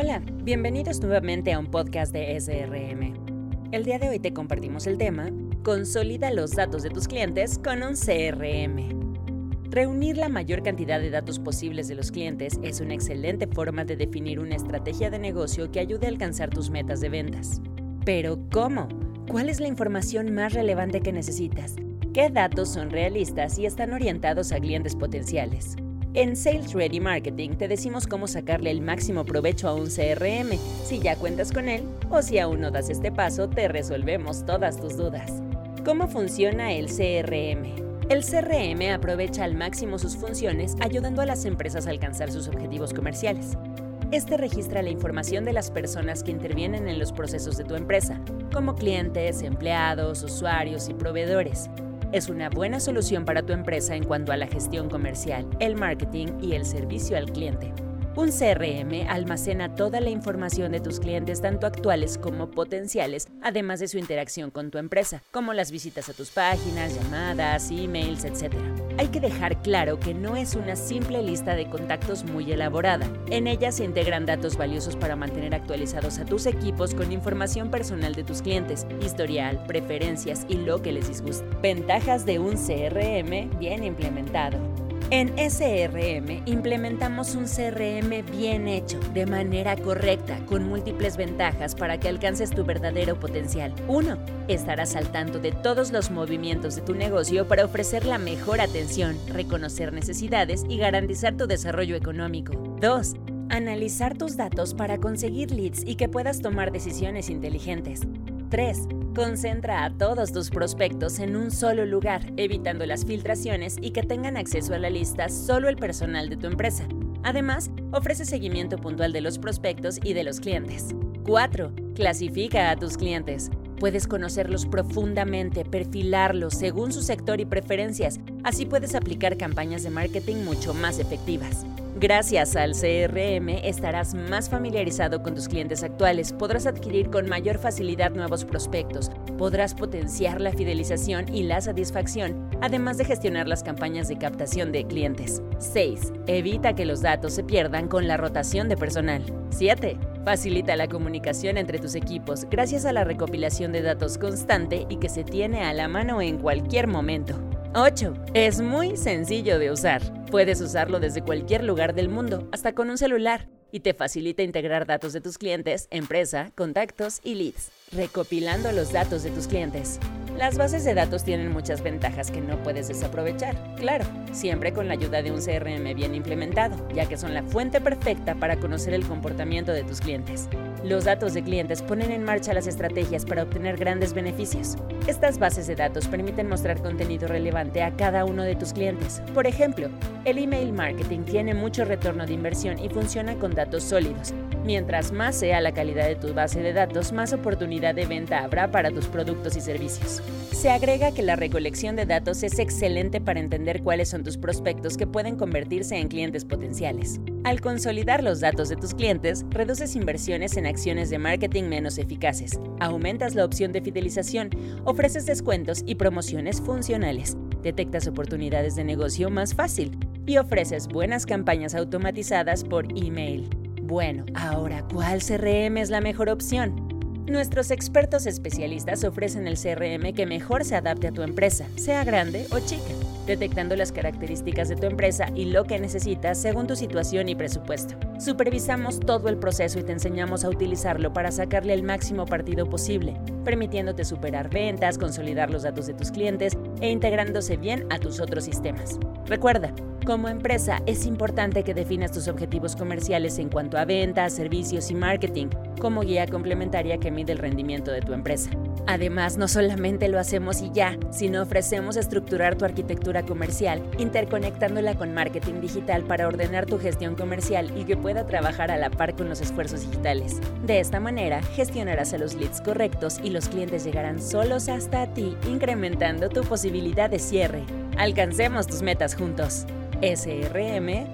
Hola, bienvenidos nuevamente a un podcast de SRM. El día de hoy te compartimos el tema Consolida los datos de tus clientes con un CRM. Reunir la mayor cantidad de datos posibles de los clientes es una excelente forma de definir una estrategia de negocio que ayude a alcanzar tus metas de ventas. Pero, ¿cómo? ¿Cuál es la información más relevante que necesitas? ¿Qué datos son realistas y están orientados a clientes potenciales? En Sales Ready Marketing te decimos cómo sacarle el máximo provecho a un CRM, si ya cuentas con él o si aún no das este paso, te resolvemos todas tus dudas. ¿Cómo funciona el CRM? El CRM aprovecha al máximo sus funciones ayudando a las empresas a alcanzar sus objetivos comerciales. Este registra la información de las personas que intervienen en los procesos de tu empresa, como clientes, empleados, usuarios y proveedores. Es una buena solución para tu empresa en cuanto a la gestión comercial, el marketing y el servicio al cliente. Un CRM almacena toda la información de tus clientes, tanto actuales como potenciales, además de su interacción con tu empresa, como las visitas a tus páginas, llamadas, emails, etc. Hay que dejar claro que no es una simple lista de contactos muy elaborada. En ella se integran datos valiosos para mantener actualizados a tus equipos con información personal de tus clientes, historial, preferencias y lo que les disgusta. Ventajas de un CRM bien implementado. En SRM implementamos un CRM bien hecho, de manera correcta, con múltiples ventajas para que alcances tu verdadero potencial. 1. Estarás al tanto de todos los movimientos de tu negocio para ofrecer la mejor atención, reconocer necesidades y garantizar tu desarrollo económico. 2. Analizar tus datos para conseguir leads y que puedas tomar decisiones inteligentes. 3. Concentra a todos tus prospectos en un solo lugar, evitando las filtraciones y que tengan acceso a la lista solo el personal de tu empresa. Además, ofrece seguimiento puntual de los prospectos y de los clientes. 4. Clasifica a tus clientes. Puedes conocerlos profundamente, perfilarlos según su sector y preferencias. Así puedes aplicar campañas de marketing mucho más efectivas. Gracias al CRM estarás más familiarizado con tus clientes actuales, podrás adquirir con mayor facilidad nuevos prospectos, podrás potenciar la fidelización y la satisfacción, además de gestionar las campañas de captación de clientes. 6. Evita que los datos se pierdan con la rotación de personal. 7. Facilita la comunicación entre tus equipos gracias a la recopilación de datos constante y que se tiene a la mano en cualquier momento. 8. Es muy sencillo de usar. Puedes usarlo desde cualquier lugar del mundo, hasta con un celular, y te facilita integrar datos de tus clientes, empresa, contactos y leads, recopilando los datos de tus clientes. Las bases de datos tienen muchas ventajas que no puedes desaprovechar, claro, siempre con la ayuda de un CRM bien implementado, ya que son la fuente perfecta para conocer el comportamiento de tus clientes. Los datos de clientes ponen en marcha las estrategias para obtener grandes beneficios. Estas bases de datos permiten mostrar contenido relevante a cada uno de tus clientes. Por ejemplo, el email marketing tiene mucho retorno de inversión y funciona con datos sólidos. Mientras más sea la calidad de tu base de datos, más oportunidad de venta habrá para tus productos y servicios. Se agrega que la recolección de datos es excelente para entender cuáles son tus prospectos que pueden convertirse en clientes potenciales. Al consolidar los datos de tus clientes, reduces inversiones en acciones de marketing menos eficaces, aumentas la opción de fidelización, ofreces descuentos y promociones funcionales, detectas oportunidades de negocio más fácil y ofreces buenas campañas automatizadas por email. Bueno, ahora, ¿cuál CRM es la mejor opción? Nuestros expertos especialistas ofrecen el CRM que mejor se adapte a tu empresa, sea grande o chica, detectando las características de tu empresa y lo que necesitas según tu situación y presupuesto. Supervisamos todo el proceso y te enseñamos a utilizarlo para sacarle el máximo partido posible, permitiéndote superar ventas, consolidar los datos de tus clientes e integrándose bien a tus otros sistemas. Recuerda, como empresa es importante que definas tus objetivos comerciales en cuanto a ventas, servicios y marketing como guía complementaria que mide el rendimiento de tu empresa. Además, no solamente lo hacemos y ya, sino ofrecemos estructurar tu arquitectura comercial, interconectándola con marketing digital para ordenar tu gestión comercial y que pueda trabajar a la par con los esfuerzos digitales. De esta manera, gestionarás a los leads correctos y los clientes llegarán solos hasta ti, incrementando tu posibilidad de cierre. Alcancemos tus metas juntos srm.mx.